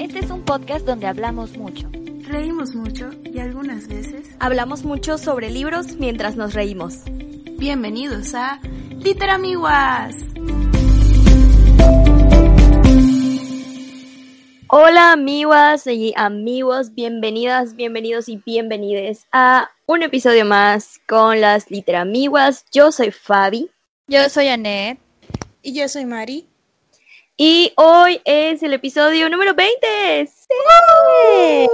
Este es un podcast donde hablamos mucho. Reímos mucho y algunas veces Hablamos mucho sobre libros mientras nos reímos. Bienvenidos a Literamiguas. Hola amiguas y amigos, bienvenidas, bienvenidos y bienvenides a un episodio más con las Literamiguas. Yo soy Fabi Yo soy Anet. Y yo soy Mari. y hoy es el episodio número 20. ¡Sí!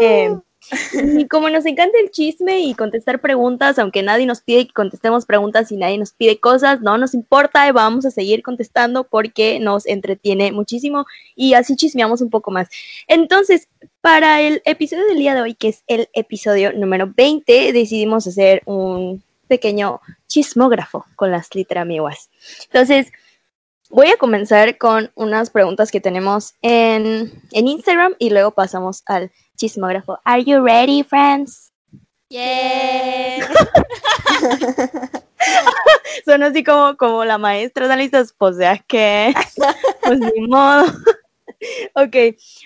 Y como nos encanta el chisme y contestar preguntas, aunque nadie nos pide que contestemos preguntas y nadie nos pide cosas, no nos importa vamos a seguir contestando porque nos entretiene muchísimo y así chismeamos un poco más. Entonces, para el episodio del día de hoy, que es el episodio número 20, decidimos hacer un pequeño chismógrafo con las literamiguas. Entonces, voy a comenzar con unas preguntas que tenemos en, en Instagram y luego pasamos al chismógrafo. Are you ready, friends? Yeah. Son así como, como la maestra, ¿están? Pues ya que, pues ni modo. ok,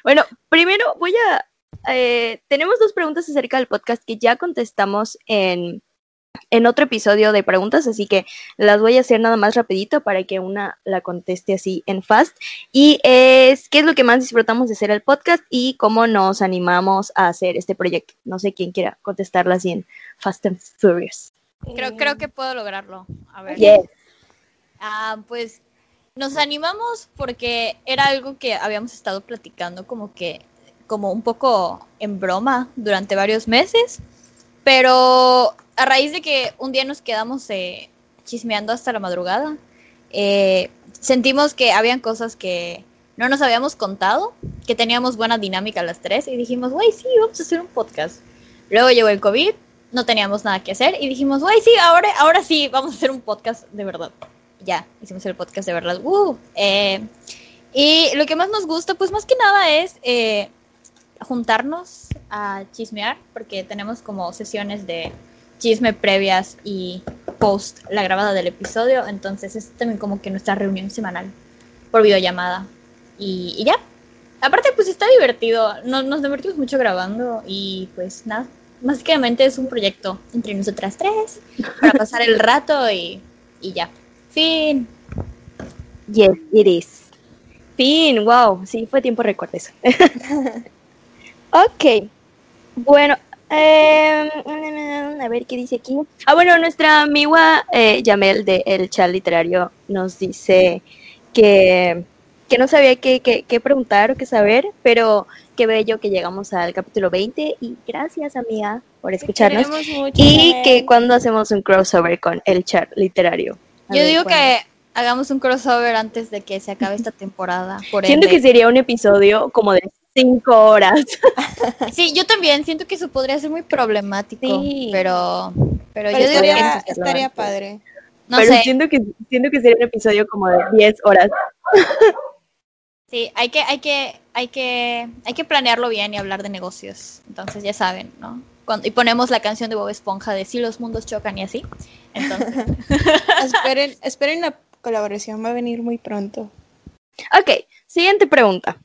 bueno, primero voy a, eh, tenemos dos preguntas acerca del podcast que ya contestamos en, en otro episodio de preguntas, así que las voy a hacer nada más rapidito para que una la conteste así en fast. Y es, ¿qué es lo que más disfrutamos de hacer el podcast y cómo nos animamos a hacer este proyecto? No sé quién quiera contestarla así en Fast and Furious. Creo, creo que puedo lograrlo. A ver. Yes. Ah, pues nos animamos porque era algo que habíamos estado platicando como que como un poco en broma durante varios meses, pero a raíz de que un día nos quedamos eh, chismeando hasta la madrugada, eh, sentimos que habían cosas que no nos habíamos contado, que teníamos buena dinámica las tres y dijimos, güey, sí, vamos a hacer un podcast. Luego llegó el COVID, no teníamos nada que hacer y dijimos, güey, sí, ahora, ahora sí, vamos a hacer un podcast de verdad. Ya, hicimos el podcast de verdad. Uh, eh, y lo que más nos gusta, pues más que nada es juntarnos a chismear, porque tenemos como sesiones de chisme previas y post la grabada del episodio, entonces es también como que nuestra reunión semanal por videollamada. Y, y ya, aparte pues está divertido, no- nos divertimos mucho grabando y pues nada, básicamente es un proyecto entre nosotras tres para pasar el rato y, y ya. Fin. Yes, it is. Fin, wow, sí, fue tiempo récord eso. ok, bueno, eh, a ver qué dice aquí. Ah, bueno, nuestra amiga eh, Yamel de El Chat Literario nos dice que, que no sabía qué, qué- qué preguntar o qué saber, pero qué bello que llegamos al capítulo 20 y gracias amiga por escucharnos. Mucho, Y Yamel. que cuando hacemos un crossover con El Chat Literario. A Yo ver digo cuándo. que hagamos un crossover antes de que se acabe esta temporada. Por Siento ende. que sería un episodio como de cinco horas. Sí, yo también siento que eso podría ser muy problemático. Sí. Pero, pero, Pero yo digo estaría, que hacerlo estaría antes. padre. no pero sé. siento que siento que sería un episodio como de 10 horas. Sí, hay que, hay que, hay que, hay que planearlo bien y hablar de negocios. Entonces ya saben, ¿no? Cuando, y ponemos la canción de Bob Esponja de si los mundos chocan y así. Entonces, esperen, esperen la colaboración, va a venir muy pronto. Ok, siguiente pregunta.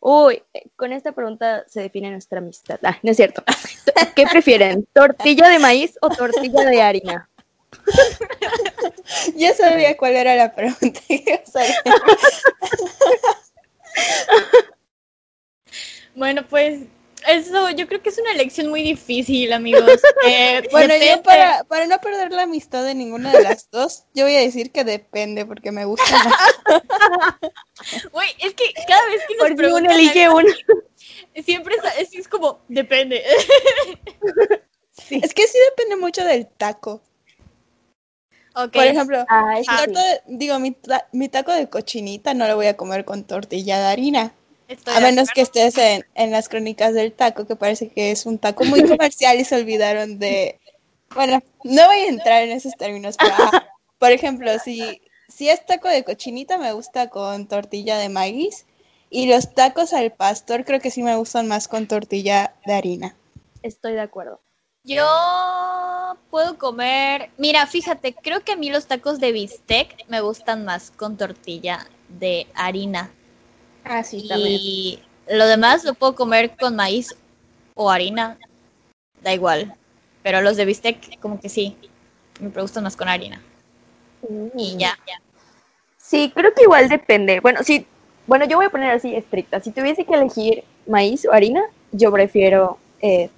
Uy, con esta pregunta se define nuestra amistad. Ah, no es cierto. ¿Qué prefieren? ¿Tortilla de maíz o tortilla de harina? Ya sabía cuál era la pregunta que bueno, pues eso yo creo que es una elección muy difícil, amigos. Eh, Bueno, depende. yo para, para no perder la amistad de ninguna de las dos, yo voy a decir que depende, porque me gusta más. Güey, es que cada vez que nos Por si uno preguntan elige uno. siempre es, es como, depende. Es que sí depende mucho del taco. Ok. Por ejemplo, Ah, mi, torta digo, mi taco de cochinita no lo voy a comer con tortilla de harina. Estoy A menos que estés en, en las crónicas del taco, que parece que es un taco muy comercial y se olvidaron de... Bueno, no voy a entrar en esos términos, pero ah, por ejemplo, si, si es taco de cochinita, me gusta con tortilla de maíz. Y los tacos al pastor creo que sí me gustan más con tortilla de harina. Estoy de acuerdo. Yo puedo comer. Mira, fíjate, creo que a mí los tacos de bistec me gustan más con tortilla de harina. Ah, sí, también. Y lo demás lo puedo comer con maíz o harina. Da igual. Pero los de bistec, como que sí. Me gustan más con harina. Y ya, ya. Sí, creo que igual depende. Bueno, sí, bueno, yo voy a poner así estricta. Si tuviese que elegir maíz o harina, yo prefiero eh,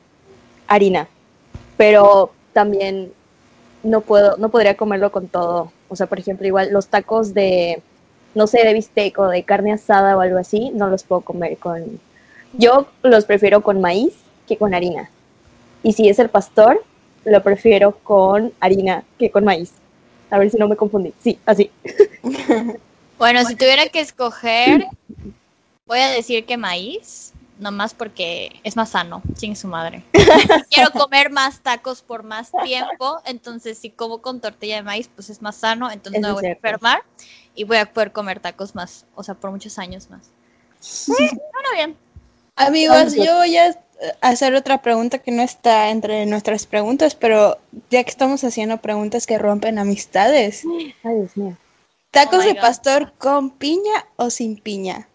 harina. Pero también no puedo, no podría comerlo con todo. O sea, por ejemplo, igual los tacos de, no sé, de bistec o de carne asada o algo así, no los puedo comer con. Yo los prefiero con maíz que con harina. Y si es el pastor, lo prefiero con harina que con maíz. A ver si no me confundí. Sí, así. Bueno, si tuviera que escoger, voy a decir que maíz, nomás porque es más sano, sin su madre. Quiero comer más tacos por más tiempo, entonces si como con tortilla de maíz, pues es más sano, entonces no me voy a enfermar y voy a poder comer tacos más, o sea, por muchos años más. Sí, bueno, bien. Amigos, yo voy a hacer otra pregunta que no está entre nuestras preguntas, pero ya que estamos haciendo preguntas que rompen amistades, Ay, Dios mío. ¿tacos Oh de God. pastor con piña o sin piña?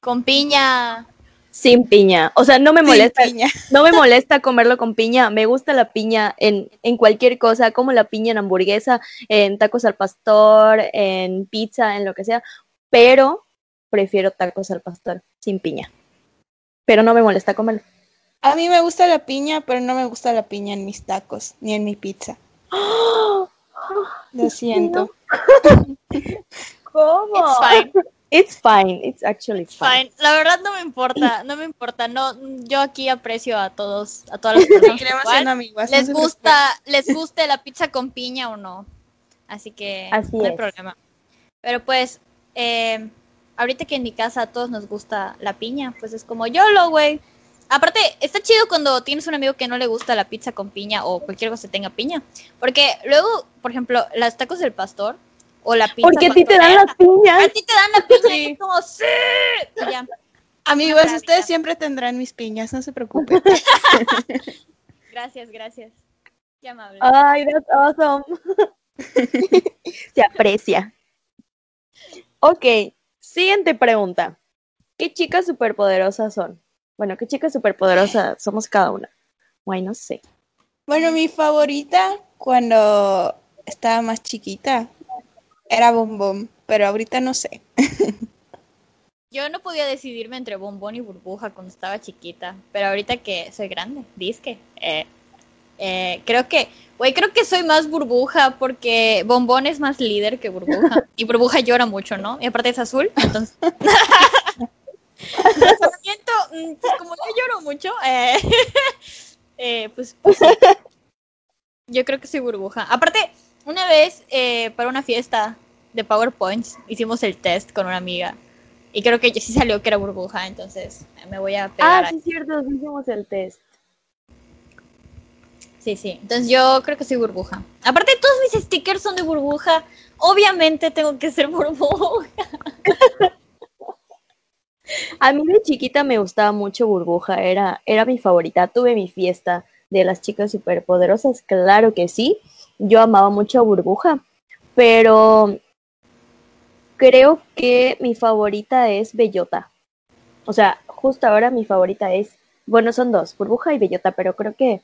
Con piña. Sin piña. O sea, no me molesta. piña. No me molesta comerlo con piña. Me gusta la piña en, en cualquier cosa, como la piña en hamburguesa, en tacos al pastor, en pizza, en lo que sea. Pero prefiero tacos al pastor sin piña. Pero no me molesta comerlo. A mí me gusta la piña, pero no me gusta la piña en mis tacos ni en mi pizza. Lo siento. ¿Cómo? It's fine, It's fine. It's actually fine. fine. La verdad no me importa, no me importa. No, yo aquí aprecio a todos, a todas las personas. Igual. les gusta, les guste la pizza con piña o no. Así que Así no hay es. problema. Pero pues, eh, ahorita que en mi casa a todos nos gusta la piña, pues es como YOLO, güey. Aparte, está chido cuando tienes un amigo que no le gusta la pizza con piña o cualquier cosa que tenga piña. Porque luego, por ejemplo, las tacos del pastor o la pizza Porque a ti te dan la piña. A ti te dan la piña y es como, ¡sí! Y ya. Amigos, Maravilla. ustedes siempre tendrán mis piñas, no se preocupen. Gracias, gracias. Qué amable. Ay, that's awesome. Se aprecia. Ok, siguiente pregunta. ¿Qué chicas superpoderosas son? Bueno, ¿qué chicas superpoderosas somos cada una? Ay, no sé. Bueno, mi favorita cuando estaba más chiquita era Bombón, pero ahorita no sé. Yo no podía decidirme entre bombón y burbuja cuando estaba chiquita, pero ahorita que soy grande, disque, eh, eh, creo que, güey, creo que soy más burbuja porque bombón es más líder que burbuja y burbuja llora mucho, ¿no? Y aparte es azul, entonces. Mm, pues como yo lloro mucho, eh, eh, pues, pues yo creo que soy burbuja. Aparte, una vez eh, para una fiesta de PowerPoints hicimos el test con una amiga. Y creo que sí salió que era burbuja, entonces me voy a pegar. Ah, sí, es cierto, hicimos el test. Sí, sí. Entonces yo creo que soy burbuja. Aparte, todos mis stickers son de burbuja. Obviamente tengo que ser burbuja. A mí de chiquita me gustaba mucho Burbuja, era, era mi favorita. Tuve mi fiesta de las chicas superpoderosas, claro que sí. Yo amaba mucho a Burbuja, pero creo que mi favorita es Bellota. O sea, justo ahora mi favorita es, bueno, son dos, Burbuja y Bellota, pero creo que,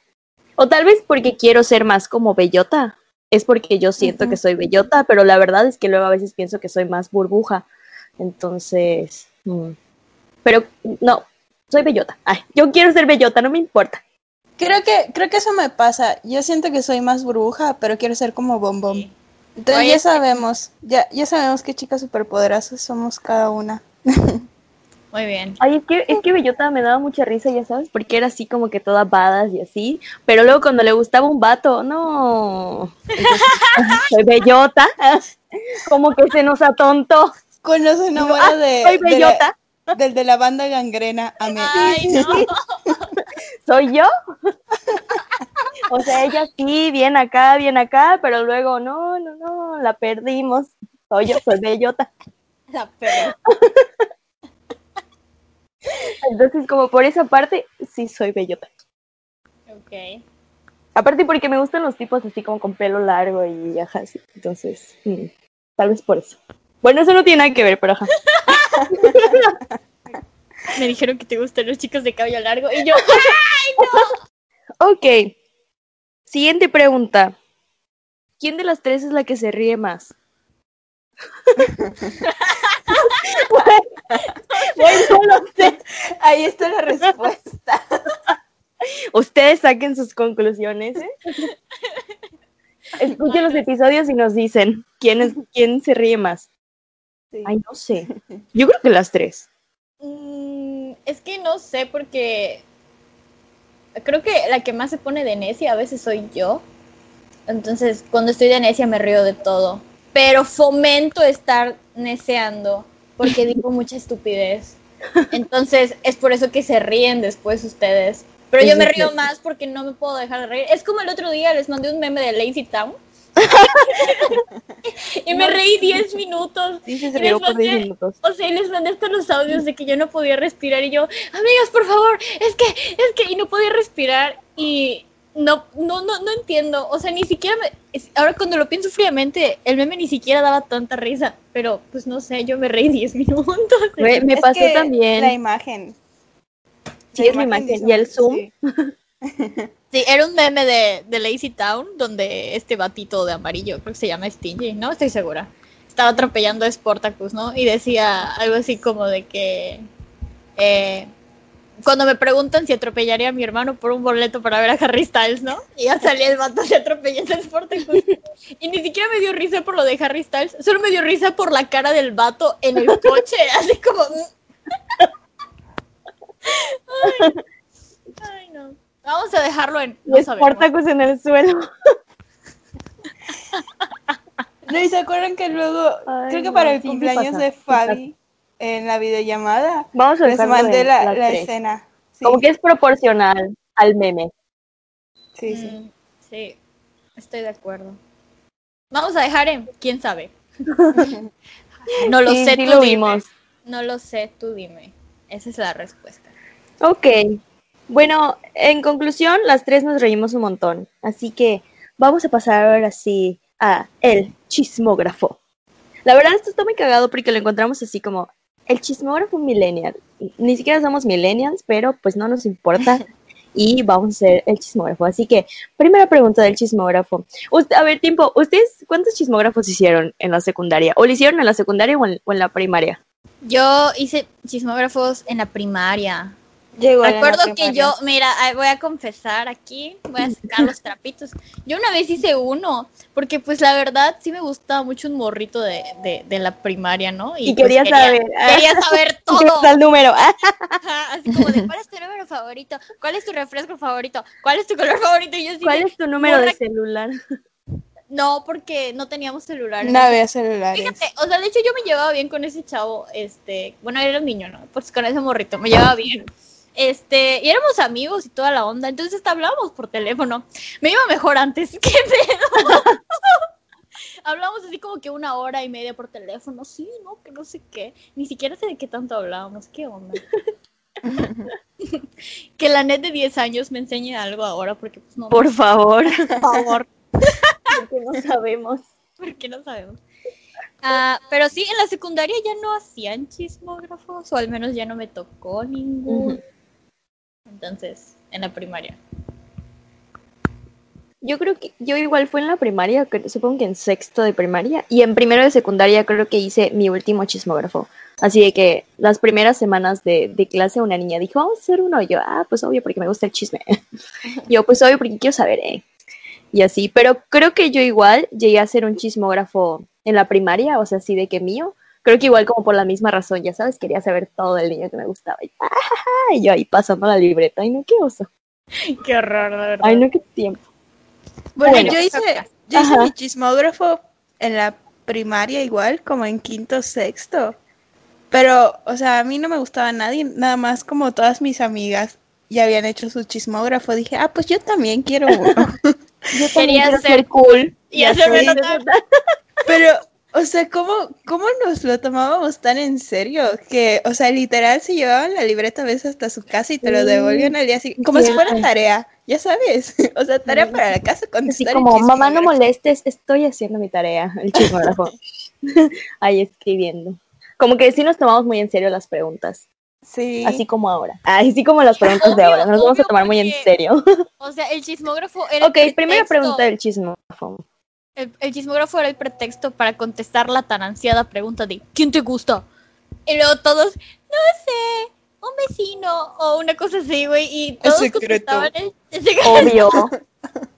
o tal vez porque quiero ser más como Bellota, es porque yo siento que soy Bellota, pero la verdad es que luego a veces pienso que soy más Burbuja. Entonces, mm, pero no, soy Bellota. Ay, yo quiero ser Bellota, no me importa. Creo que, creo que eso me pasa. Yo siento que soy más burbuja, pero quiero ser como Bombón. Sí. Entonces Oye, ya sabemos, ya, ya sabemos qué chicas superpoderosas somos cada una. Muy bien. Ay, es que, es que Bellota me daba mucha risa, ya sabes, porque era así como que toda badass y así, pero luego cuando le gustaba un vato, no. Entonces, soy Bellota, como que se nos atontó. Cuando se enamora de, soy de la- Bellota, del de la banda gangrena, amén. Ay, no. soy yo. O sea, ella sí, bien acá, bien acá, pero luego no, no, no, la perdimos. Soy yo, soy Bellota. La perra. Entonces, como por esa parte, sí soy Bellota. Ok. Aparte porque me gustan los tipos así como con pelo largo y ajá, sí. Entonces, mm, tal vez por eso. Bueno, eso no tiene nada que ver, pero ajá. Me dijeron que te gustan los chicos de cabello largo y yo, Ok. Siguiente pregunta. ¿Quién de las tres es la que se ríe más? Bueno, no sé. Ahí está la respuesta. Ustedes saquen sus conclusiones. ¿eh? Escuchen los episodios y nos dicen quién es quién se ríe más. Sí. Ay, no sé. Yo creo que las tres. Mm, es que no sé porque creo que la que más se pone de necia a veces soy yo. Entonces, cuando estoy de necia me río de todo. Pero fomento estar neceando porque digo mucha estupidez. Entonces, es por eso que se ríen después ustedes. Pero yo me río más porque no me puedo dejar de reír. Es como el otro día les mandé un meme de Lazy Town. Y me reí 10 minutos. Sí, sí, se Y rió les por 10 mandé- minutos. O sea, y les mandé hasta los audios de que yo no podía respirar y yo, amigas, por favor, es que, es que, y no podía respirar y no, no, no, no entiendo. O sea, ni siquiera me, es- ahora cuando lo pienso fríamente, el meme ni siquiera daba tanta risa, pero pues no sé, yo me reí 10 minutos. Me, me Es pasó que también. La imagen. Sí, es la imagen. dice Y el zoom. sí. Sí, era un meme de, de Lazy Town donde este batito de amarillo, creo que se llama Stingy, no estoy segura, estaba atropellando a Sportacus, ¿no? Y decía algo así como de que eh, cuando me preguntan si atropellaría a mi hermano por un boleto para ver a Harry Styles, ¿no? Y ya salía el vato de atropellando a Sportacus. Y ni siquiera me dio risa por lo de Harry Styles, solo me dio risa por la cara del vato en el coche, así como... Ay, ay. Vamos a dejarlo en... No. Sportacus en el suelo. No, y se acuerdan que luego, Ay, creo que para el sí, cumpleaños pasa, de. Fabi, en la videollamada, Vamos a les mandé la, escena. Sí, Como que es proporcional al meme. sí, sí. Mm, sí, estoy de acuerdo. Vamos a dejar en quién sabe. No lo Sí, sé, sí tú lo dime. vimos. No lo sé, tú dime. Esa es la respuesta. Ok. Bueno, en conclusión, las tres nos reímos un montón. Así que vamos a pasar ahora sí a el chismógrafo. La verdad, esto está muy cagado porque lo encontramos así como el chismógrafo millennial. Ni siquiera somos millennials, pero pues no nos importa. Y vamos a hacer el chismógrafo. Así que, primera pregunta del chismógrafo. Usted- a ver, tiempo, ¿ustedes cuántos chismógrafos hicieron en la secundaria? ¿O lo hicieron en la secundaria o en, o en la primaria? Yo hice chismógrafos en la primaria. Llegó Recuerdo que yo, mira, ah, voy a confesar aquí, voy a sacar los trapitos. Yo una vez hice uno, porque pues la verdad sí me gustaba mucho un morrito de, de, de la primaria, ¿no? Y pues, quería saber. Quería saber todo. El número. Ah, Ajá, así como de, ¿cuál es tu número favorito? ¿Cuál es tu refresco favorito? ¿Cuál es tu color favorito? Y yo así ¿Cuál de, es tu número de celular? No, porque no teníamos celular. No había celulares. Fíjate, o sea, de hecho yo me llevaba bien con ese chavo, este, bueno, era un niño, ¿no? Pues con ese morrito, me llevaba bien. Este, y éramos amigos y toda la onda, entonces hasta hablábamos por teléfono. Me iba mejor antes, ¿qué pedo? Hablamos así como que una hora y media por teléfono, sí, no, que no sé qué. Ni siquiera sé de qué tanto hablábamos, qué onda. que la net de 10 años me enseñe algo ahora, porque pues no, Por favor. por favor. Porque no sabemos. porque no sabemos. Ah, pero sí, en la secundaria ya no hacían chismógrafos, o al menos ya no me tocó ninguno. Entonces, en la primaria. Yo creo que yo igual fue en la primaria, supongo que en sexto de primaria, y en primero de secundaria creo que hice mi último chismógrafo. Así de que las primeras semanas de, de clase una niña dijo, vamos a hacer uno. Y yo, ah, pues obvio porque me gusta el chisme. yo, pues obvio porque quiero saber, eh. Y así, pero creo que yo igual llegué a ser un chismógrafo en la primaria, o sea, así de que mío. Creo que igual como por la misma razón, ya sabes, quería saber todo del niño que me gustaba. Y, ah, y yo ahí pasando la libreta, ay no, qué oso. Qué horror, de verdad. Ay no, qué tiempo. Bueno, Bueno. yo hice, yo hice mi chismógrafo en la primaria igual, como en quinto, sexto. Pero, o sea, a mí no me gustaba nadie, nada más como todas mis amigas ya habían hecho su chismógrafo. Dije, ah, pues yo también quiero uno. Yo Quería quiero ser ser cool. y hacerme notar. Pero O sea, ¿cómo, ¿cómo nos lo tomábamos tan en serio? Que, o sea, literal se llevaban la libreta a veces hasta su casa y te lo devolvían al día siguiente, como si fuera tarea, ya sabes. O sea, tarea para la casa Así como, mamá, no chismógrafo". molestes, estoy haciendo mi tarea. El chismógrafo. Ahí escribiendo. Como que sí nos tomamos muy en serio las preguntas. Sí. Así como ahora. Así como las preguntas de ahora. Nos vamos a tomar muy en serio. O sea, el chismógrafo era Ok, el primera pregunta del chismógrafo. El, el chismógrafo era el pretexto para contestar la tan ansiada pregunta de ¿quién te gusta? Y luego todos, no sé, un vecino o una cosa así, güey, y todos secreto. contestaban el, el secreto. Obvio.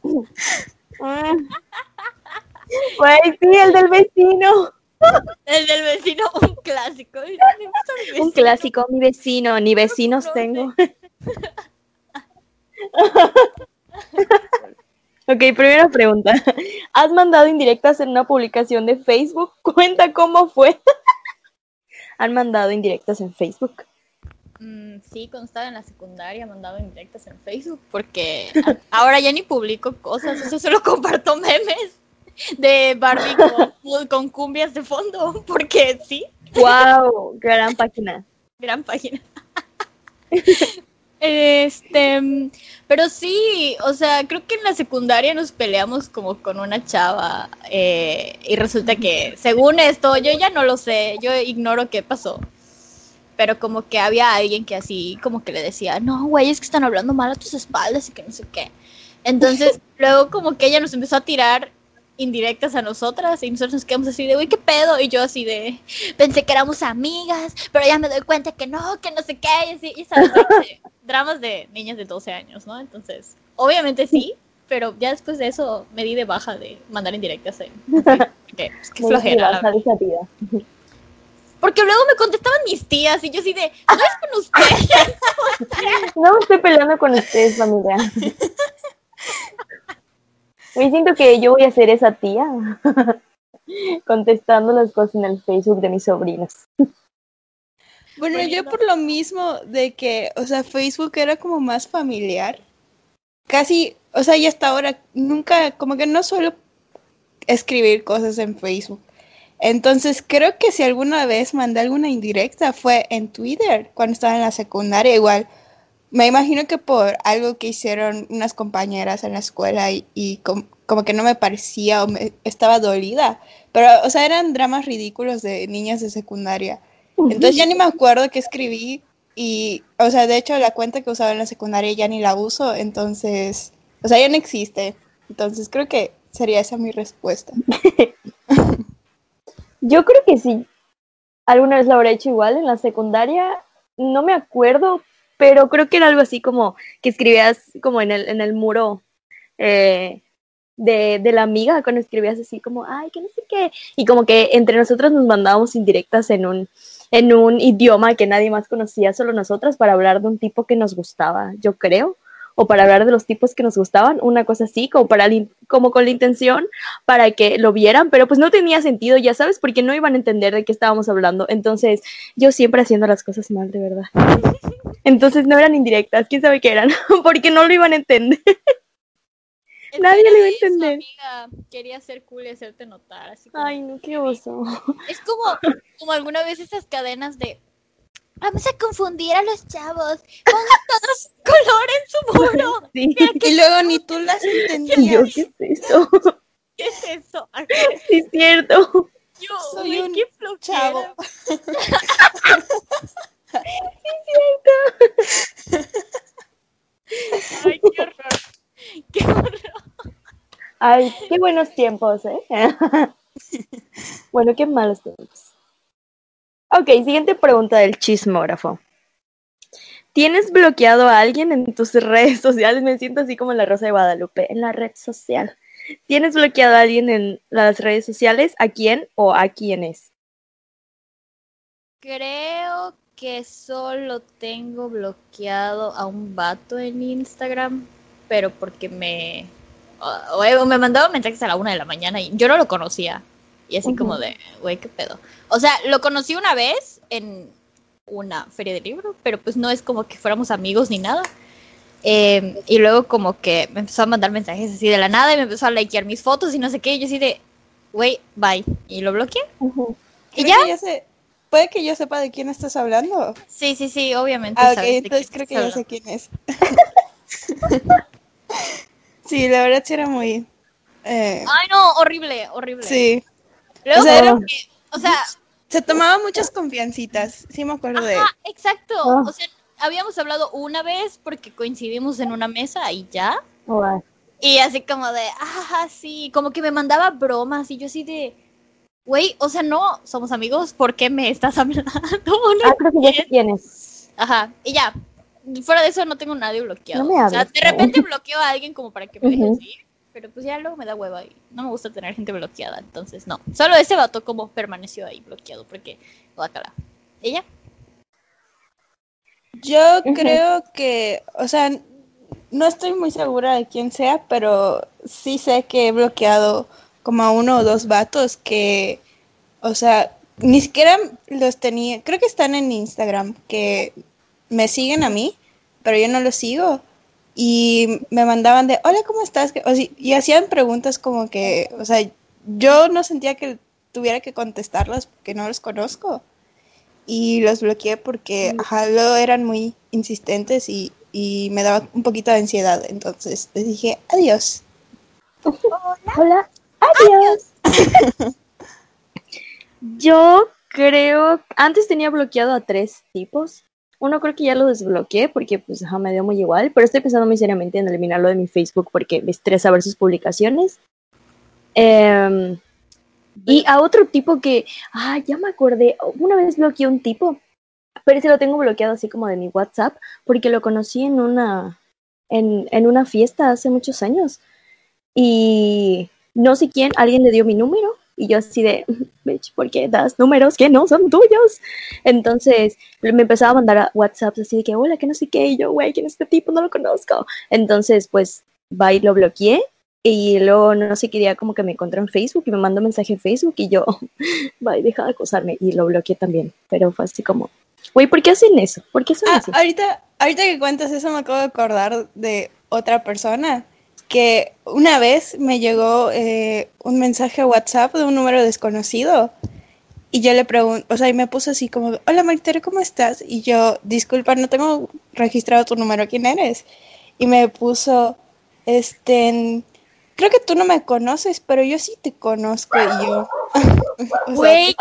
Güey, sí, el del vecino. El del vecino, un clásico. Un vecino. clásico, mi vecino, ni vecinos No, tengo. ok, primera pregunta. ¿Has mandado indirectas en una publicación de Facebook? Cuenta cómo fue. ¿Han mandado indirectas en Facebook? Mm, sí, cuando estaba en la secundaria mandaba indirectas en Facebook porque ahora ya ni publico cosas, o sea, solo comparto memes de Barbie con, con cumbias de fondo, porque sí, ¡Wow! Gran página. gran página. Este, pero sí, o sea, creo que en la secundaria nos peleamos como con una chava eh, y resulta que, según esto, yo ya no lo sé, yo ignoro qué pasó, pero como que había alguien que así, como que le decía, no, güey, es que están hablando mal a tus espaldas y que no sé qué. Entonces, luego como que ella nos empezó a tirar indirectas a nosotras y nosotros nos quedamos así de, güey, ¿qué pedo? Y yo así de, pensé que éramos amigas, pero ya me doy cuenta que no, que no sé qué, y así, y sabes, dramas de niñas de 12 años, ¿no? Entonces, obviamente sí, pero ya después de eso me di de baja de mandar indirectas porque es que Muy flojera. Porque luego me contestaban mis tías y yo así de, no es con ustedes. No me estoy peleando con ustedes, familia. Me siento que yo voy a ser esa tía contestando las cosas en el Facebook de mis sobrinos. Bueno, yo Bueno. por lo mismo de que, o sea, Facebook era como más familiar. Casi, o sea, y hasta ahora nunca, como que no suelo escribir cosas en Facebook. Entonces, creo que si alguna vez mandé alguna indirecta fue en Twitter, cuando estaba en la secundaria, igual. Me imagino que por algo que hicieron unas compañeras en la escuela y, y com- como que no me parecía o me estaba dolida. Pero, o sea, eran dramas ridículos de niñas de secundaria. Entonces ya ni me acuerdo qué escribí y, o sea, de hecho la cuenta que usaba en la secundaria ya ni la uso, entonces, o sea, ya no existe. Entonces creo que sería esa mi respuesta. Yo creo que sí. Alguna vez lo habré hecho igual en la secundaria. No me acuerdo, pero creo que era algo así como que escribías como en el, en el muro eh, de, de la amiga, cuando escribías así como, ay, que no sé qué. Y como que entre nosotros nos mandábamos indirectas en un, en un idioma que nadie más conocía, solo nosotras, para hablar de un tipo que nos gustaba, yo creo. O para hablar de los tipos que nos gustaban, una cosa así, como, para, como con la intención para que lo vieran, pero pues no tenía sentido, ya sabes, porque no iban a entender de qué estábamos hablando. Entonces, yo siempre haciendo las cosas mal, de verdad. Entonces no eran indirectas, quién sabe qué eran, porque no lo iban a entender. Nadie le iba a entender. amiga, quería ser cool y hacerte notar. Así Ay, no, qué oso. Es como, como alguna vez esas cadenas de vamos a confundir a los chavos, pongan todos color en su muro. Sí, Y luego ni tú las y yo, entendías. ¿qué es eso? ¿Qué es eso? Sí, es cierto. Yo, Soy un qué chavo. Ay, qué horror. Qué horror. Ay, qué buenos tiempos, ¿eh? bueno, qué malos tiempos. Ok, siguiente pregunta del chismógrafo. ¿Tienes bloqueado a alguien en tus redes sociales? Me siento así como la Rosa de Guadalupe, en la red social. ¿Tienes bloqueado a alguien en las redes sociales? ¿A quién o a quiénes? Creo que solo tengo bloqueado a un vato en Instagram, pero porque me o- o me mandaba mensajes a la una de la mañana y yo no lo conocía. Y así como de, güey, qué pedo. O sea, lo conocí una vez en una feria de libro, pero pues no es como que fuéramos amigos ni nada. Eh, y luego como que me empezó a mandar mensajes así de la nada y me empezó a likear mis fotos y no sé qué. Y yo así de, güey, bye. Y lo bloqueé. ¿Y ya? sé- Puede que yo sepa de quién estás hablando. Sí, sí, sí, obviamente. Ah, ok, entonces creo que ya sé quién es. sí, la verdad sí era muy... eh, Ay, no, horrible, horrible. sí, Luego O sea, era- que, o sea, se tomaba muchas confiancitas, sí me acuerdo de... ajá, exacto. Ah. O sea, habíamos hablado una vez porque coincidimos en una mesa y ya. Y así como de, ah, sí, como que me mandaba bromas y yo así de, güey, o sea, no somos amigos, ¿por qué me estás hablando? No Ah, creo que ya sé quién es. Ajá, y ya. Fuera de eso no tengo nadie bloqueado. No me o sea, hables, de repente bloqueo a alguien como para que me deje Ujú. Pero pues ya luego me da hueva y no me gusta tener gente bloqueada, entonces no. Solo ese vato como permaneció ahí bloqueado porque, guácala. ¿Ella? Yo creo que, o sea, no estoy muy segura de quién sea, pero sí sé que he bloqueado como a uno o dos vatos que, o sea, ni siquiera los tenía, creo que están en Instagram, que me siguen a mí, pero yo no los sigo. Y me mandaban de, hola, ¿cómo estás? O y hacían preguntas como que, o sea, yo no sentía que tuviera que contestarlas porque no los conozco y los bloqueé porque ajá, luego eran muy insistentes y, y me daba un poquito de ansiedad. Entonces les dije adiós. Hola. Adiós. Yo creo, antes tenía bloqueado a tres tipos. Uno creo que ya lo desbloqueé porque pues ajá, me dio muy igual, pero estoy pensando muy seriamente en eliminarlo de mi Facebook porque me estresa ver sus publicaciones. Em, y a otro tipo que, ah, ya me acordé, una vez bloqueé un tipo, pero ese lo tengo bloqueado así como de mi WhatsApp porque lo conocí en una, en, en una fiesta hace muchos años. Y no sé quién, alguien le dio mi número y yo así de, bitch, ¿por qué das números que no son tuyos? Entonces me empezaba a mandar a WhatsApp así de que, hola, que no sé qué, y yo, güey, ¿quién es este tipo? No lo conozco. Entonces, pues, va y lo bloqueé y luego no sé qué día como que me encontré en Facebook y me mandó un mensaje en Facebook y yo, bye, deja de acosarme y lo bloqueé también. Pero fue así como, güey, ¿por qué hacen eso? ¿Por qué hacen Ah, eso? ahorita, ahorita que cuentas eso me acabo de acordar de otra persona que una vez me llegó eh, un mensaje a WhatsApp de un número desconocido y yo le pregunto, o sea, y me puso así como, hola Maritaria, ¿cómo estás? Y yo, disculpa, no tengo registrado tu número, ¿quién eres? Y me puso, este, creo que tú no me conoces, pero yo sí te conozco y yo, o sea, Güey,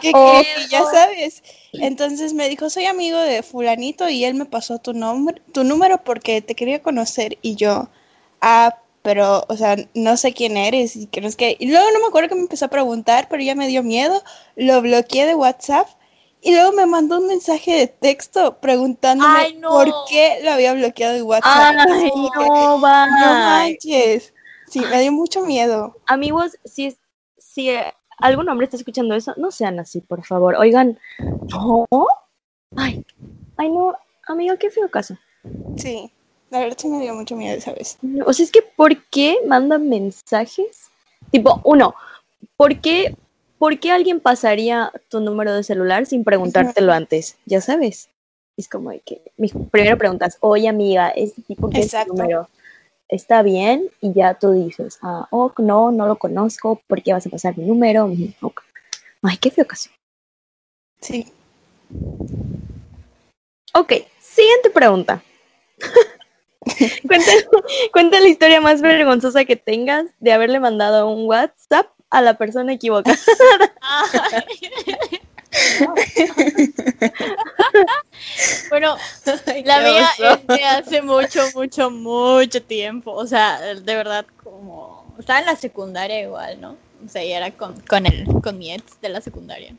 qué- oh, ya sabes. Entonces me dijo, soy amigo de fulanito y él me pasó tu nombre, tu número porque te quería conocer y yo, ah, pero, o sea, no sé quién eres y que no es que... Y luego no me acuerdo que me empezó a preguntar, pero ya me dio miedo, lo bloqueé de WhatsApp y luego me mandó un mensaje de texto preguntándome Ay, no. por qué lo había bloqueado de WhatsApp. Ay, Así que, no, no manches. Sí, me dio mucho miedo. amigos, si, si eh, algún hombre está escuchando eso, no sean así, por favor. Oigan, no. Ay, ay, no, amigo, qué feo caso. Sí, la verdad sí me dio mucho miedo esa vez. O sea, es que, ¿por qué mandan mensajes? Tipo, uno, ¿por qué, ¿por qué alguien pasaría tu número de celular sin preguntártelo antes? Ya sabes. Es como de que, primero preguntas, oye amiga, este tipo que es tu número está bien y ya tú dices, ah, oh, no, no lo conozco, ¿por qué vas a pasar mi número? Ok. Ay, qué feo caso. Sí. Ok, siguiente pregunta. cuenta, cuenta la historia más vergonzosa que tengas de haberle mandado un WhatsApp a la persona equivocada. bueno, la mía es de hace mucho, mucho, mucho tiempo. O sea, de verdad, como. Estaba en la secundaria igual, ¿no? O sea, y era con, con, el, con mi ex de la secundaria.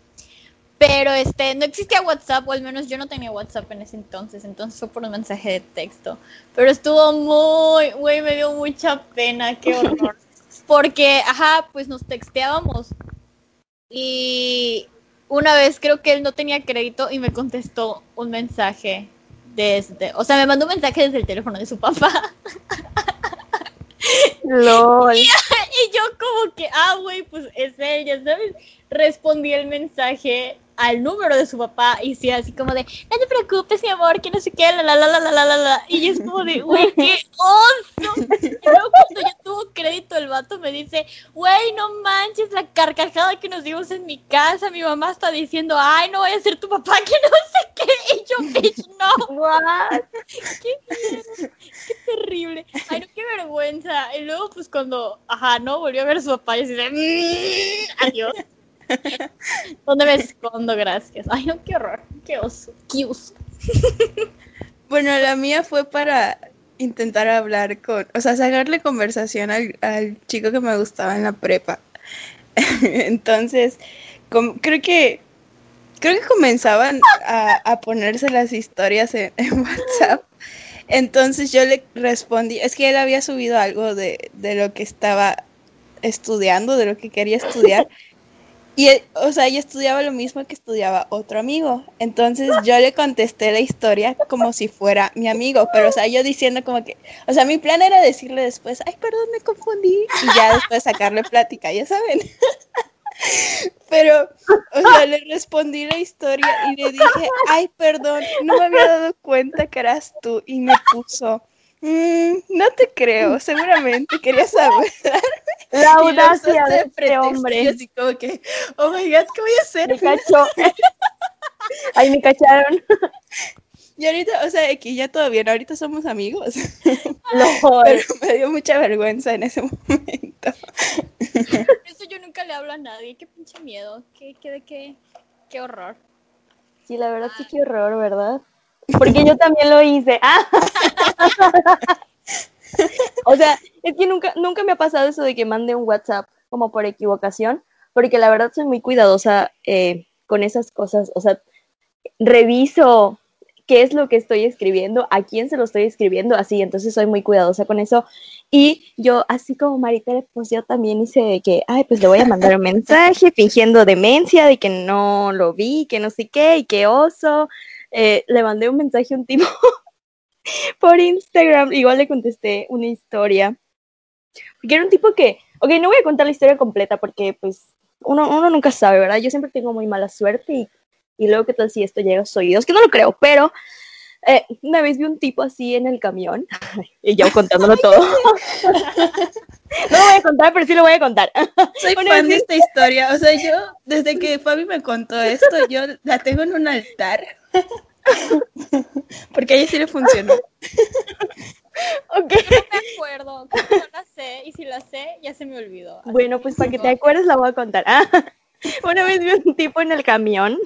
Pero este, no existía WhatsApp, o al menos yo no tenía WhatsApp en ese entonces, entonces fue por un mensaje de texto. Pero estuvo muy, güey, me dio mucha pena, qué horror. Porque, ajá, pues nos texteábamos. Y una vez creo que él no tenía crédito y me contestó un mensaje desde, o sea, me mandó un mensaje desde el teléfono de su papá. LOL. Y yo como que, ah, güey, pues es él, ya sabes. Respondí el mensaje al número de su papá y sí, así como de, no te preocupes, mi amor, que no sé qué, la la la la la la la Y es como de, güey, qué oso. Y luego cuando yo tuvo crédito, el vato me dice, güey, no manches la carcajada que nos dimos en mi casa. Mi mamá está diciendo, ay, no voy a ser tu papá, que no sé qué. Y yo, bitch, no. What? Qué qué terrible. Ay, no, qué vergüenza. Y luego, pues cuando, ajá, no, volvió a ver a su papá y así de, "Mm, adiós. ¿Dónde me escondo? Gracias. Ay, no, qué horror, qué oso, qué oso. Bueno, la mía fue para intentar hablar con, o sea, sacarle conversación al, al chico que me gustaba en la prepa. Entonces, com- creo que creo que comenzaban a, a ponerse las historias en, en WhatsApp. Entonces yo le respondí, es que él había subido algo de, de lo que estaba estudiando, de lo que quería estudiar. Y, o sea, yo estudiaba lo mismo que estudiaba otro amigo. Entonces yo le contesté la historia como si fuera mi amigo, pero, o sea, yo diciendo como que, o sea, mi plan era decirle después, ay, perdón, me confundí, y ya después sacarle plática, ya saben. Pero, o sea, le respondí la historia y le dije, ay, perdón, no me había dado cuenta que eras tú. Y me puso, "Mm, no te creo, seguramente querías saber. La audacia de este hombre. así como que, oh my god, ¿qué voy a hacer? Me cachó. Ahí me cacharon. Y ahorita, o sea, que ya todo bien, ahorita somos amigos, Lol. pero me dio mucha vergüenza en ese momento. Por eso yo nunca le hablo a nadie. Qué pinche miedo. Qué, qué, qué, qué horror. Sí, la verdad sí qué horror, ¿verdad? Porque yo también lo hice. Ah. O sea, es que nunca, nunca me ha pasado eso de que mande un WhatsApp como por equivocación, porque la verdad soy muy cuidadosa eh, con esas cosas. O sea, reviso qué es lo que estoy escribiendo, a quién se lo estoy escribiendo, así, entonces soy muy cuidadosa con eso. Y yo, así como Maritere, pues yo también hice de que, ay, pues le voy a mandar un mensaje fingiendo demencia, de que no lo vi, que no sé qué, y que oso. Eh, le mandé un mensaje a un tipo por Instagram, igual le contesté una historia. Porque era un tipo que, ok, no voy a contar la historia completa porque pues uno, uno nunca sabe, ¿verdad? Yo siempre tengo muy mala suerte y, y luego qué tal si esto llega a sus oídos, que no lo creo, pero eh, una vez vi un tipo así en el camión y yo contándolo todo. no lo voy a contar, pero sí lo voy a contar. Soy Bueno, fan de esta historia, o sea, yo, desde que Fabi me contó esto, yo la tengo en un altar. Porque a ella sí le funcionó. Ok. No me acuerdo. no la sé. Y si la sé, ya se me olvidó. Bueno, pues para que te acuerdes la voy a contar. Ah, una vez vi un tipo en el camión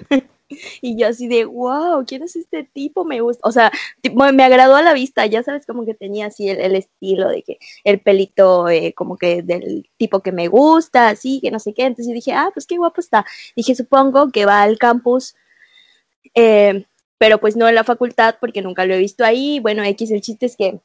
y yo así de, wow, ¿quién es este tipo? Me gusta, o sea, tipo, me agradó a la vista, ya sabes, como que tenía así el, el estilo de que el pelito eh, como que del tipo que me gusta, así, que no sé qué. Entonces dije, ah, pues qué guapo está. Dije, supongo que va al campus. eh, pero pues no en la facultad porque nunca lo he visto ahí. Bueno, X, el chiste es que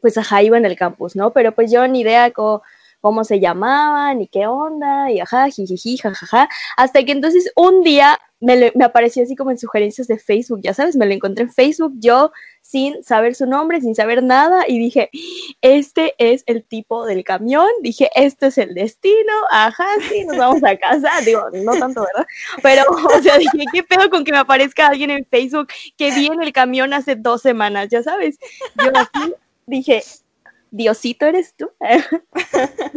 pues ajá, iba en el campus, ¿no? Pero pues yo ni idea cómo, cómo se llamaban y qué onda, y ajá, jijiji, jajaja, hasta que entonces un día me, le- apareció así como en sugerencias de Facebook, ya sabes, me lo encontré en Facebook, yo sin saber su nombre, sin saber nada, y dije, este es el tipo del camión, dije, este es el destino, ajá, sí, nos vamos a casa, digo, no tanto, ¿verdad? Pero, o sea, dije, ¿qué pedo con que me aparezca alguien en Facebook que vi en el camión hace dos semanas, ya sabes? Yo así dije, Diosito eres tú.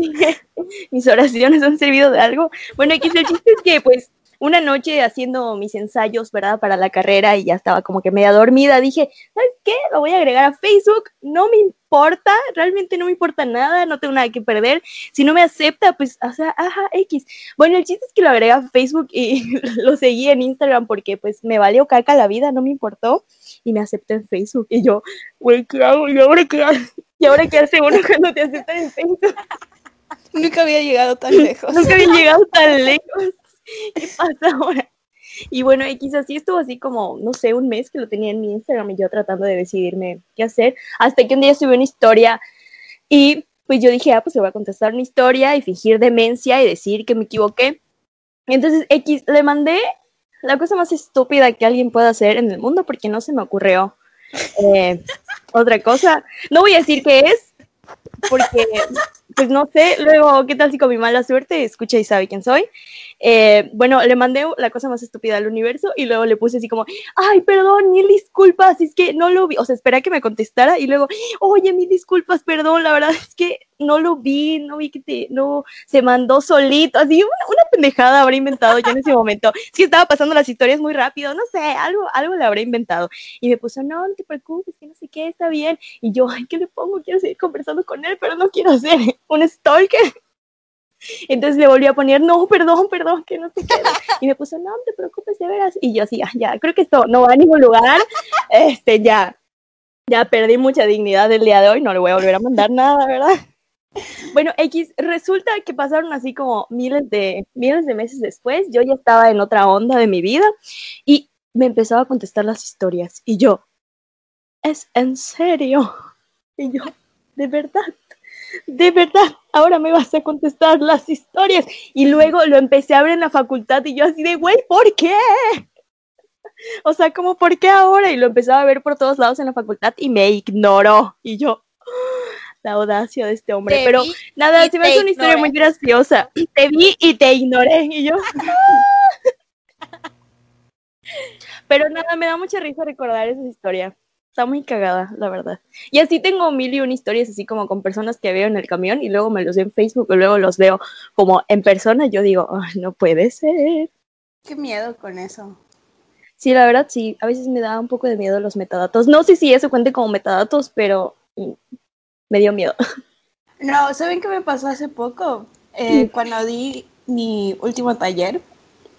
Mis oraciones han servido de algo. Bueno, aquí el chiste que pues una noche haciendo mis ensayos, ¿verdad? Para la carrera y ya estaba como que media dormida, dije, ¿sabes qué? Lo voy a agregar a Facebook, no me importa, realmente no me importa nada, no tengo nada que perder. Si no me acepta, pues, o sea, ajá, X. Bueno, el chiste es que lo agregué a Facebook y lo seguí en Instagram porque pues me valió caca la vida, no me importó y me aceptó en Facebook. Y yo, güey, ¿qué hago? ¿Y ahora qué hago? ¿Y ahora qué hace uno cuando te aceptan en Facebook? Nunca había llegado tan lejos. Nunca había llegado tan lejos. ¿Qué pasa ahora? Y bueno, X así estuvo así como, no sé, un mes que lo tenía en mi Instagram y yo tratando de decidirme qué hacer, hasta que un día subí una historia y pues yo dije, ah, pues le voy a contestar una historia y fingir demencia y decir que me equivoqué. Y entonces X le mandé la cosa más estúpida que alguien pueda hacer en el mundo porque no se me ocurrió eh, otra cosa. No voy a decir qué es, porque pues no sé, luego, ¿qué tal si con mi mala suerte escucha y sabe quién soy? Eh, bueno, le mandé la cosa más estúpida al universo y luego le puse así como, ay, perdón, mil disculpas, es que no lo vi, o sea, espera que me contestara y luego, oye, mil disculpas, perdón, la verdad es que no lo vi, no vi que te, no, se mandó solito, así una, pendejada habré inventado yo en ese momento, es estaba pasando las historias muy rápido, no sé, algo, algo le habré inventado. Y me puso, no, no te preocupes, que no sé qué, está bien, y yo, ay, ¿qué le pongo? Quiero seguir conversando con él, pero no quiero ser un stalker. Entonces le volví a poner, no, perdón, perdón, que no sé qué. Y me puso, no, no te preocupes, de veras. Y yo así, ya, ya, creo que esto no va a ningún lugar. Este, ya, ya perdí mucha dignidad el día de hoy, no le voy a volver a mandar nada, ¿verdad? Bueno, X, resulta que pasaron así como miles de, miles de meses después, yo ya estaba en otra onda de mi vida y me empezaba a contestar las historias. Y yo, ¿es en serio? Y yo, ¿de verdad? De verdad, ahora me vas a contestar las historias. Y luego lo empecé a ver en la facultad y yo así de, güey, ¿por qué? O sea, como, ¿por qué ahora? Y lo empezaba a ver por todos lados en la facultad y me ignoró. Y yo, la audacia de este hombre. Te Pero nada, se me hace una historia muy graciosa. Te vi y te ignoré. Y yo. Pero nada, me da mucha risa recordar esa historia. Está muy cagada, la verdad. Y así tengo mil y una historias, así como con personas que veo en el camión y luego me los veo en Facebook y luego los veo como en persona. Yo digo, "Ay, no puede ser. Qué miedo con eso. Sí, la verdad, sí. A veces me da un poco de miedo los metadatos. No sé si eso cuente como metadatos, pero mm, me dio miedo. No, ¿saben qué me pasó hace poco? Eh, cuando di mi último taller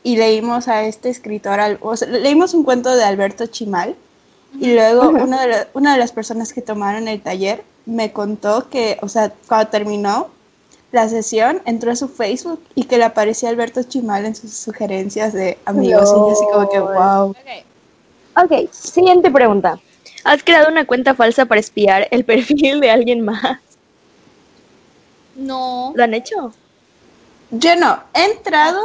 y leímos a este escritor, o sea, leímos un cuento de Alberto Chimal y luego una de, la- una de las personas que tomaron el taller me contó que, o sea, cuando terminó la sesión, entró a su Facebook y que le aparecía Alberto Chimal en sus sugerencias de amigos y yo así como que, wow. Ok. Ok, siguiente pregunta. ¿Has creado una cuenta falsa para espiar el perfil de alguien más? No. ¿Lo han hecho? Yo no, he entrado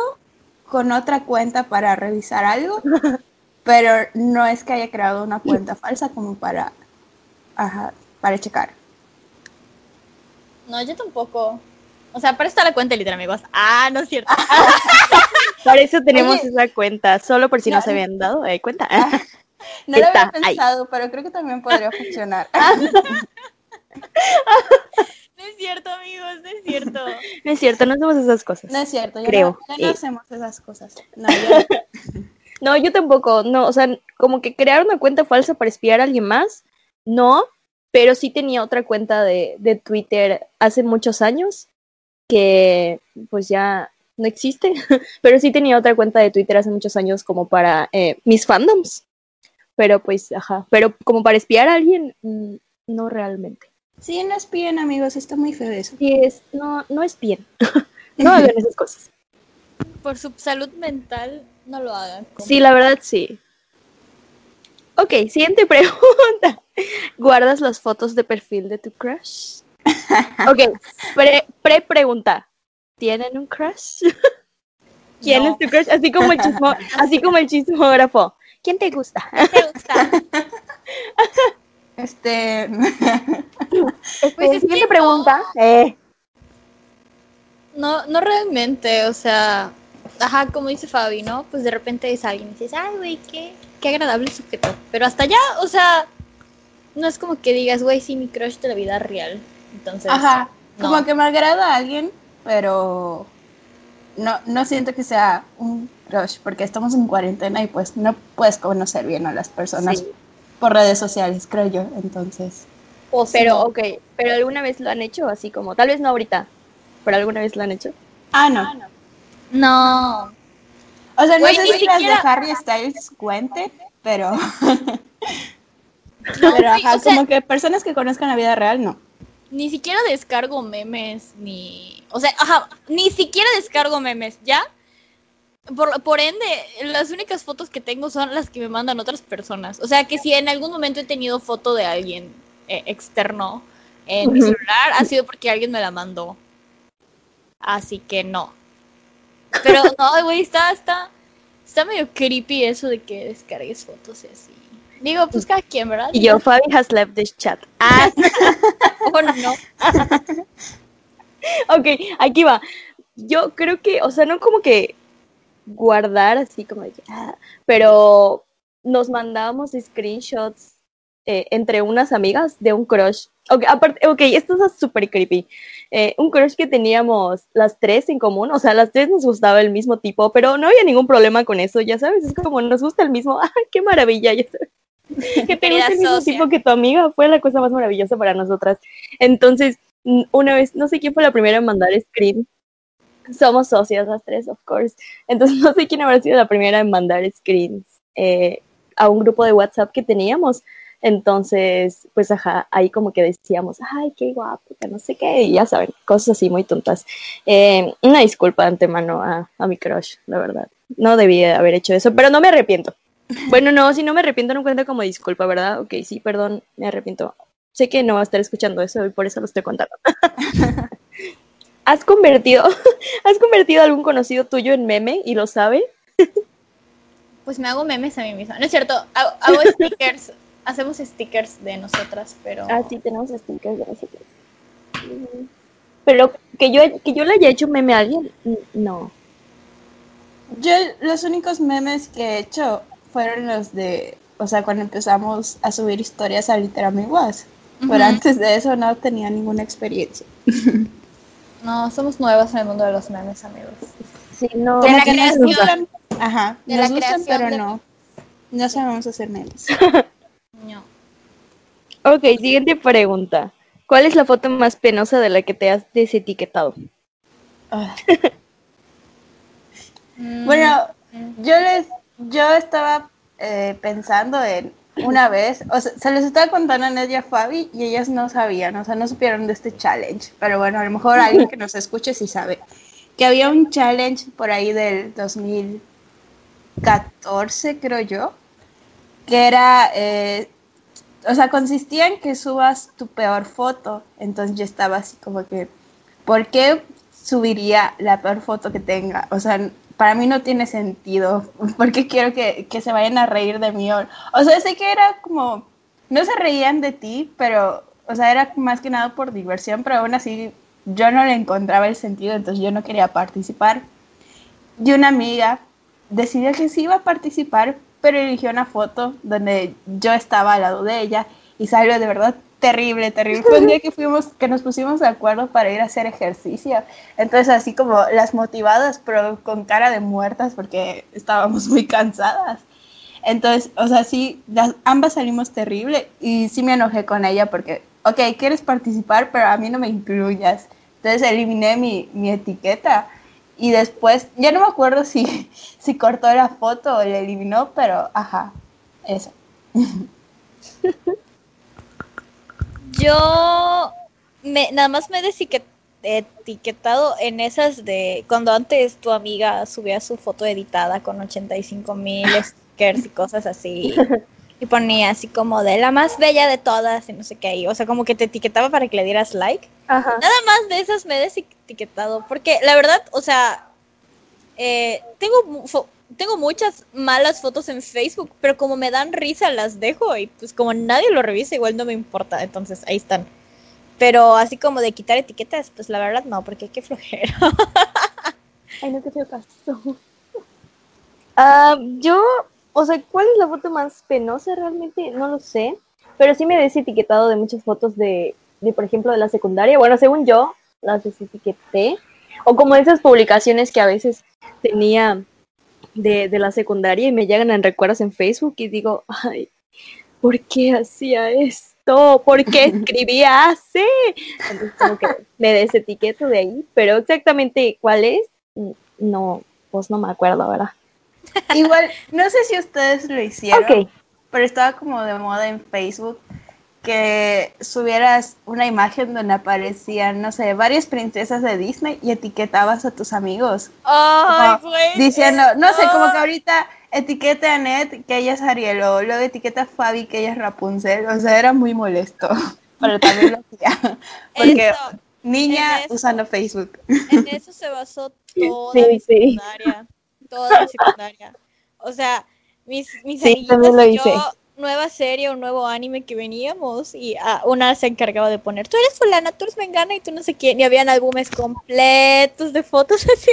con otra cuenta para revisar algo, pero no es que haya creado una cuenta falsa como para, ajá, para checar. No, yo tampoco. O sea, para estar la cuenta literal, amigos. Ah, no es cierto. Para eso tenemos Oye. esa cuenta, solo por si no, No, se habían dado eh, cuenta. No lo Está había ahí. pensado, pero creo que también podría funcionar. No es cierto, amigos, no es cierto. no es cierto, no hacemos esas cosas. No es cierto, ya, Creo, no, ya no eh. hacemos esas cosas. No, ya no. Yo tampoco, no, o sea, como que crear una cuenta falsa para espiar a alguien más, no, pero sí tenía otra cuenta de, de Twitter hace muchos años que pues ya no existe, pero sí tenía otra cuenta de Twitter hace muchos años como para eh, mis fandoms, pero pues, ajá, pero como para espiar a alguien, mm, no realmente. Sí, no espíen, amigos, está muy feo eso. Sí, es, no, no es bien, no hagan esas cosas. Por su salud mental, no lo hagan. Sí, la verdad sí. Ok, siguiente pregunta. ¿Guardas las fotos de perfil de tu crush? Ok, pre- pre-pregunta. ¿Tienen un crush? ¿Quién No. es tu crush? Así como el chismo, así como el chismógrafo. ¿Quién te gusta? ¿Te gusta? Este, Este, Pues es que siguiente no. pregunta. Eh, No, no realmente, o sea, ajá, como dice Fabi, ¿no? Pues de repente es alguien y dices, ay, güey, qué, qué agradable sujeto. Pero hasta allá, o sea, no es como que digas, güey, sí, mi crush de la vida real. Entonces, ajá, no. como que me agrada a alguien, pero no, no siento que sea un crush, porque estamos en cuarentena y pues no puedes conocer bien a las personas sí. por redes sociales, creo yo, entonces. o Pero, ok, pero alguna vez lo han hecho así como, tal vez no ahorita, pero alguna vez lo han hecho. Ah, no. No. O sea, no Güey, sé ni si las de siquiera- Harry Styles cuente, pero, No, pero ajá, o sea, como que personas que conozcan la vida real, no. ni siquiera descargo memes, ni. O sea, ajá, ni siquiera descargo memes, ¿ya? Por, por ende, las únicas fotos que tengo son las que me mandan otras personas. O sea, que si en algún momento he tenido foto de alguien eh, externo en mi celular, ha sido porque alguien me la mandó. Así que no. Pero no, güey, está, está, está medio creepy eso de que descargues fotos y así. Digo, pues cada quien, ¿verdad? Y yo, Fabi has left this chat. Ah, o no. ok, aquí va. Yo creo que, o sea, no como que guardar así como de que, ah, pero nos mandábamos screenshots eh, entre unas amigas de un crush. Ok, aparte, ok, esto es súper creepy. Eh, un crush que teníamos las tres en común, o sea, las tres nos gustaba el mismo tipo, pero no había ningún problema con eso, ya sabes, es como nos gusta el mismo, ¡ay, qué maravilla! Ya sabes. Que te el mismo tipo que tu amiga fue la cosa más maravillosa para nosotras. Entonces, una vez, no sé quién fue la primera en mandar screen. Somos socias las tres, of course. Entonces, no sé quién habrá sido la primera en mandar screens eh, a un grupo de WhatsApp que teníamos. Entonces, pues ajá, ahí como que decíamos, ay, qué guapo, que no sé qué, y ya saben, cosas así muy tontas. Eh, una disculpa de antemano a, a mi crush, la verdad. No debía haber hecho eso, pero no me arrepiento. Bueno, no, si no me arrepiento no cuenta como disculpa, ¿verdad? Ok, sí, perdón, me arrepiento. Sé que no va a estar escuchando eso y por eso lo estoy contando. ¿Has convertido, has convertido a algún conocido tuyo en meme y lo sabe? Pues me hago memes a mí misma. No es cierto, hago, hago stickers. Hacemos stickers de nosotras, pero. Ah, sí, tenemos stickers de nosotros. Mm, Pero que yo, que yo le haya hecho meme a alguien, no. Yo los únicos memes que he hecho fueron los de, o sea, cuando empezamos a subir historias a Literamiguas. Pero Ujú. antes de eso no tenía ninguna experiencia. No, somos nuevas en el mundo de los memes, amigos. Sí, no. De la creación. ajá, De nos la gustan, creación pero de- no. No sabemos hacer memes. Ok, siguiente pregunta. ¿Cuál es la foto más penosa de la que te has desetiquetado? Bueno, yo les, yo estaba eh, pensando en una vez, o sea, se les estaba contando a Ned y a Fabi y ellas no sabían, o sea, no supieron de este challenge, pero bueno, a lo mejor alguien que nos escuche sí sabe, que había un challenge por ahí del 2014, creo yo, que era, eh, o sea, consistía en que subas tu peor foto, entonces yo estaba así como que, ¿por qué subiría la peor foto que tenga? O sea, para mí no tiene sentido, porque quiero que, que se vayan a reír de mí. O, sea, sé que era como, no se reían de ti, pero, o sea, era más que nada por diversión, pero aún así yo no le encontraba el sentido, entonces yo no quería participar. Y una amiga decidió que sí iba a participar, pero eligió una foto donde yo estaba al lado de ella y salió de verdad terrible, terrible. Fue un día que fuimos, que nos pusimos de acuerdo para ir a hacer ejercicio. Entonces así como las motivadas, pero con cara de muertas porque estábamos muy cansadas. Entonces, o sea, sí, las, ambas salimos terrible y sí me enojé con ella porque, ok, quieres participar, pero a mí no me incluyas. Entonces eliminé mi, mi etiqueta y después, ya no me acuerdo si, si cortó la foto o la eliminó, pero ajá, eso. Yo me, nada más me he etiquetado en esas de cuando antes tu amiga subía su foto editada con 85 mil stickers y cosas así. Y ponía así como de la más bella de todas y no sé qué. y, o sea, como que te etiquetaba para que le dieras like. Ajá. Nada más de esas me he desetiquetado. Porque la verdad, o sea, eh, tengo, tengo muchas malas fotos en Facebook, pero como me dan risa las dejo y pues como nadie lo revisa, igual no me importa. Entonces ahí están. Pero así como de quitar etiquetas, pues la verdad no, porque qué flojera. Ay, no, qué feo caso. Ah, yo, o sea, ¿cuál es la foto más penosa? Realmente no lo sé. Pero sí me he desetiquetado de muchas fotos de, de, por ejemplo, de la secundaria. Bueno, según yo, las desetiqueté. O como esas publicaciones que a veces tenía de, de la secundaria y me llegan en recuerdos en Facebook y digo, ay, ¿por qué hacía esto? ¿Por qué escribía así? Entonces como que me desetiqueto de ahí, pero exactamente cuál es, mm, no, pues no me acuerdo, ¿verdad? Igual, no sé si ustedes lo hicieron, pero estaba como de moda en Facebook que subieras una imagen donde aparecían, no sé, varias princesas de Disney y etiquetabas a tus amigos. Ay, Como. Diciendo, no sé, como que ahorita etiqueta a Ned que ella es Ariel o luego etiqueta a Fabi que ella es Rapunzel. O sea, era muy molesto, pero también lo hacía. Porque Eso, niña eso. usando Facebook. en eso se basó toda Sí, mi sí. secundaria. Toda mi secundaria. O sea, mis, mis Sí, amiguitos también lo y hice. yo nueva serie o nuevo anime que veníamos y ah, una se encargaba de poner, tú eres fulana, tú eres mengana y tú no sé quién, y habían álbumes completos de fotos así.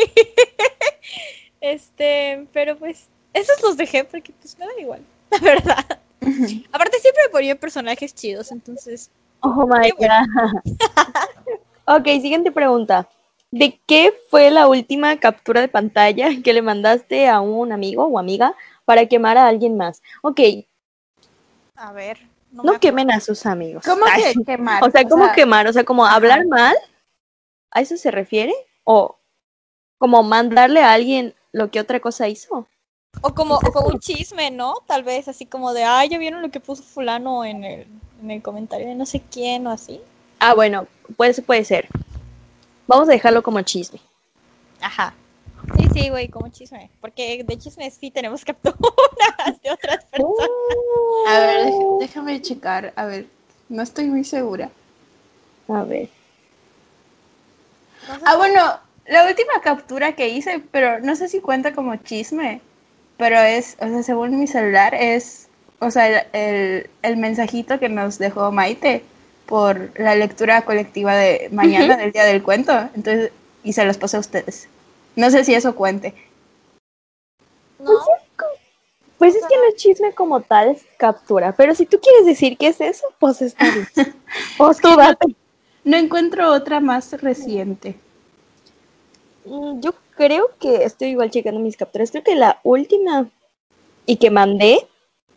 este, pero pues, esos los dejé porque pues me da igual, la verdad. Aparte siempre ponía personajes chidos, entonces... Oh my bueno. god. ok, siguiente pregunta. ¿De qué fue la última captura de pantalla que le mandaste a un amigo o amiga para quemar a alguien más? Ok, A ver. No, no me quemen a sus amigos. ¿Cómo Ay, que quemar? O sea, ¿cómo sea, quemar? O sea, como hablar mal. ¿A eso se refiere? ¿O como mandarle a alguien lo que otra cosa hizo? O como, o como un chisme, ¿no? Tal vez así como de, ay, ya vieron lo que puso fulano en el, en el comentario de no sé quién o así. Ah, bueno, puede, puede ser. Vamos a dejarlo como chisme. Ajá. Sí, sí, güey, como chisme. Porque de chisme sí tenemos capturas de otras personas. A ver, dej- déjame checar. A ver, no estoy muy segura. A ver. No sé Ah, bueno, la última captura que hice, pero no sé si cuenta como chisme, pero es, o sea, según mi celular, es, o sea, el, el, el mensajito que nos dejó Maite por la lectura colectiva de mañana del Día del Cuento, entonces, y se los pasé a ustedes. No sé si eso cuente. No, Pues es que no es chisme como tal, es captura. Pero si tú quieres decir qué es eso, pues está bien. Pues tú date. No encuentro otra más reciente. Mm, Yo creo que estoy igual checando mis capturas. Creo que la última y que mandé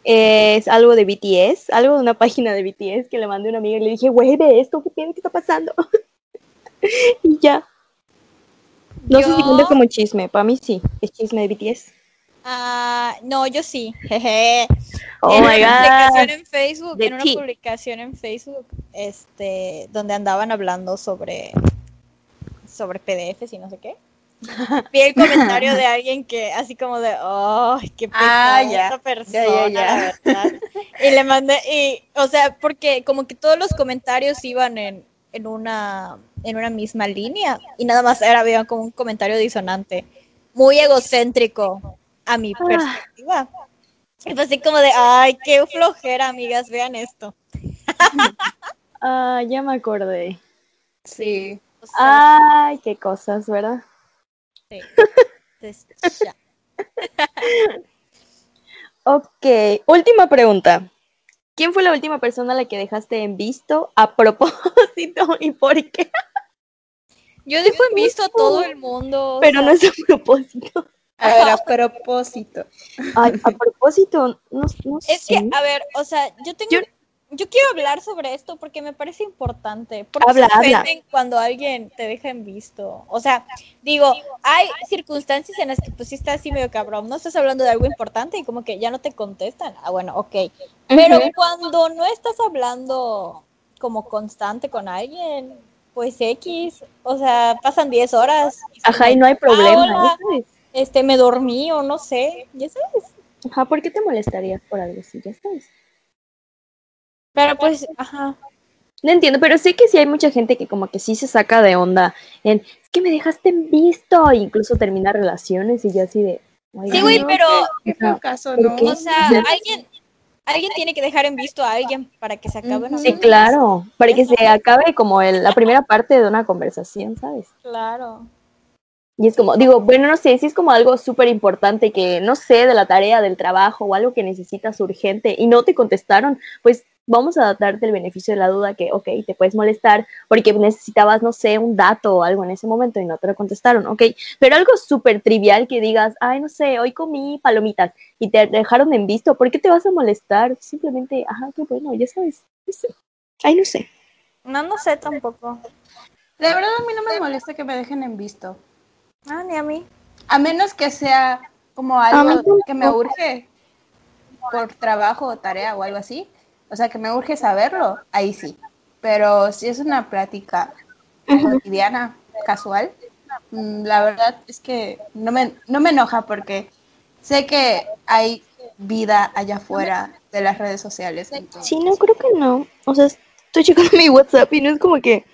es algo de BTS, algo de una página de BTS que le mandé a una amiga y le dije, güey, ve esto, ¿qué tiene? ¿Qué está pasando? y ya. No sé si cuenta como chisme, para mí sí, es chisme de BTS. ah, no, yo sí. Jeje. Oh en my una publicación god. en Facebook, en una publicación en Facebook, este, donde andaban hablando sobre sobre PDFs y no sé qué. Vi el comentario de alguien que así como de, oh, qué pesada Ah, ya. esta persona, Ya, ya, ya. la verdad. Y le mandé, y, o sea, porque como que todos los comentarios iban en, en una, en una misma línea, y nada más era, había como un comentario disonante, muy egocéntrico a mi Ah. perspectiva. Y fue así como de, ay, qué flojera, amigas, vean esto. Ah, ya me acordé. Sí. O sea, Ay, qué cosas, ¿verdad? sí. Ok, última pregunta. ¿Quién fue la última persona a la que dejaste en visto a propósito y por qué? Yo dejo en visto a todo el mundo. o Pero no es a propósito. A ver, a propósito. Ay, a propósito, no, no Es sé. que, a ver, o sea, yo tengo. Yo- Yo, quiero hablar sobre esto porque me parece importante. Porque Habla, se habla. cuando alguien te deja en visto. O sea, digo, hay circunstancias en las que pues sí estás así medio cabrón. No estás hablando de algo importante y como que ya no te contestan. Ah, bueno, ok. Pero cuando no estás hablando como constante con alguien, pues X. O sea, pasan 10 horas. y Ajá, y no hay problema. "Ah, hola. Este, me dormí o no sé. Ya sabes. Ajá, ¿por qué te molestarías por algo así? Ya sabes. Pero pues, ajá. No entiendo, pero sé que sí hay mucha gente que como que sí se saca de onda en, es que me dejaste en visto, e incluso termina relaciones y ya así de... Sí, güey, No, pero, Qué caso, ¿Por ¿no? o sea, alguien, alguien tiene que dejar en visto a alguien para que se acabe una Sí, relación. claro, para que se acabe como el- la primera parte de una conversación, ¿sabes? Claro. Y es como, digo, bueno, no sé, si es como algo súper importante que, no sé, de la tarea, del trabajo o algo que necesitas urgente y no te contestaron, pues vamos a darte el beneficio de la duda que, ok, te puedes molestar porque necesitabas, no sé, un dato o algo en ese momento y no te lo contestaron, ok, pero algo súper trivial que digas, ay, no sé, hoy comí palomitas y te dejaron en visto, ¿por qué te vas a molestar? Simplemente, ajá, qué bueno, ya sabes. no sé. Ay, no sé. No, no sé tampoco. La verdad a mí no me molesta que me dejen en visto. Ah, ni a mí. A menos que sea como algo que me urge por trabajo o tarea o algo así. O sea, que me urge saberlo, ahí sí. Pero si es una plática cotidiana, casual, mm, la verdad es que no me, no me enoja porque sé que hay vida allá afuera de las redes sociales. entonces- Sí, no, creo que no. O sea, estoy checando mi WhatsApp y no es como que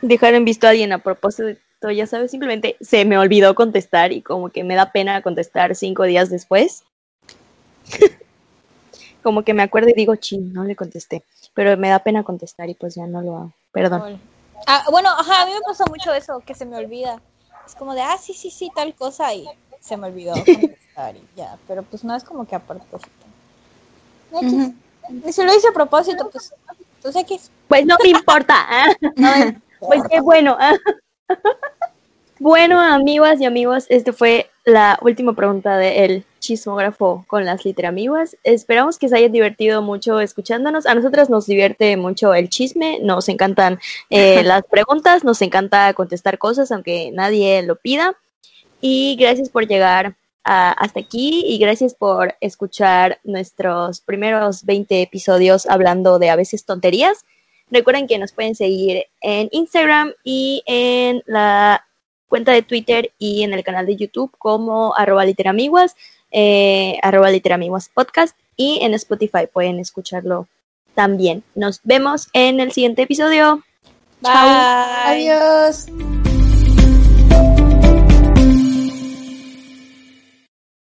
dejar en visto a alguien a propósito, ya sabes, simplemente se me olvidó contestar y como que me da pena contestar cinco días después. como que me acuerdo y digo, ching, no le contesté. Pero me da pena contestar y pues ya no lo hago. Perdón. Ah, bueno, ajá, a mí me pasa mucho eso, que se me olvida. Es como de, ah, sí, sí, sí, tal cosa y se me olvidó contestar y ya. Pero pues no es como que a propósito. X. Y si lo hice a propósito, pues, pues X. Pues no me importa. ¿ah? pues qué bueno. ¿ah? Bueno, amigas y amigos, esta fue la última pregunta del chismógrafo con las literamiguas. Esperamos que se hayan divertido mucho escuchándonos. A nosotras nos divierte mucho el chisme, nos encantan eh, las preguntas, nos encanta contestar cosas aunque nadie lo pida. Y gracias por llegar hasta aquí y gracias por escuchar nuestros primeros 20 episodios hablando de a veces tonterías. Recuerden que nos pueden seguir en Instagram y en la cuenta de Twitter y en el canal de YouTube como arroba literamiguas, eh, arroba literamiguas podcast y en Spotify pueden escucharlo también. Nos vemos en el siguiente episodio. Bye. Adiós.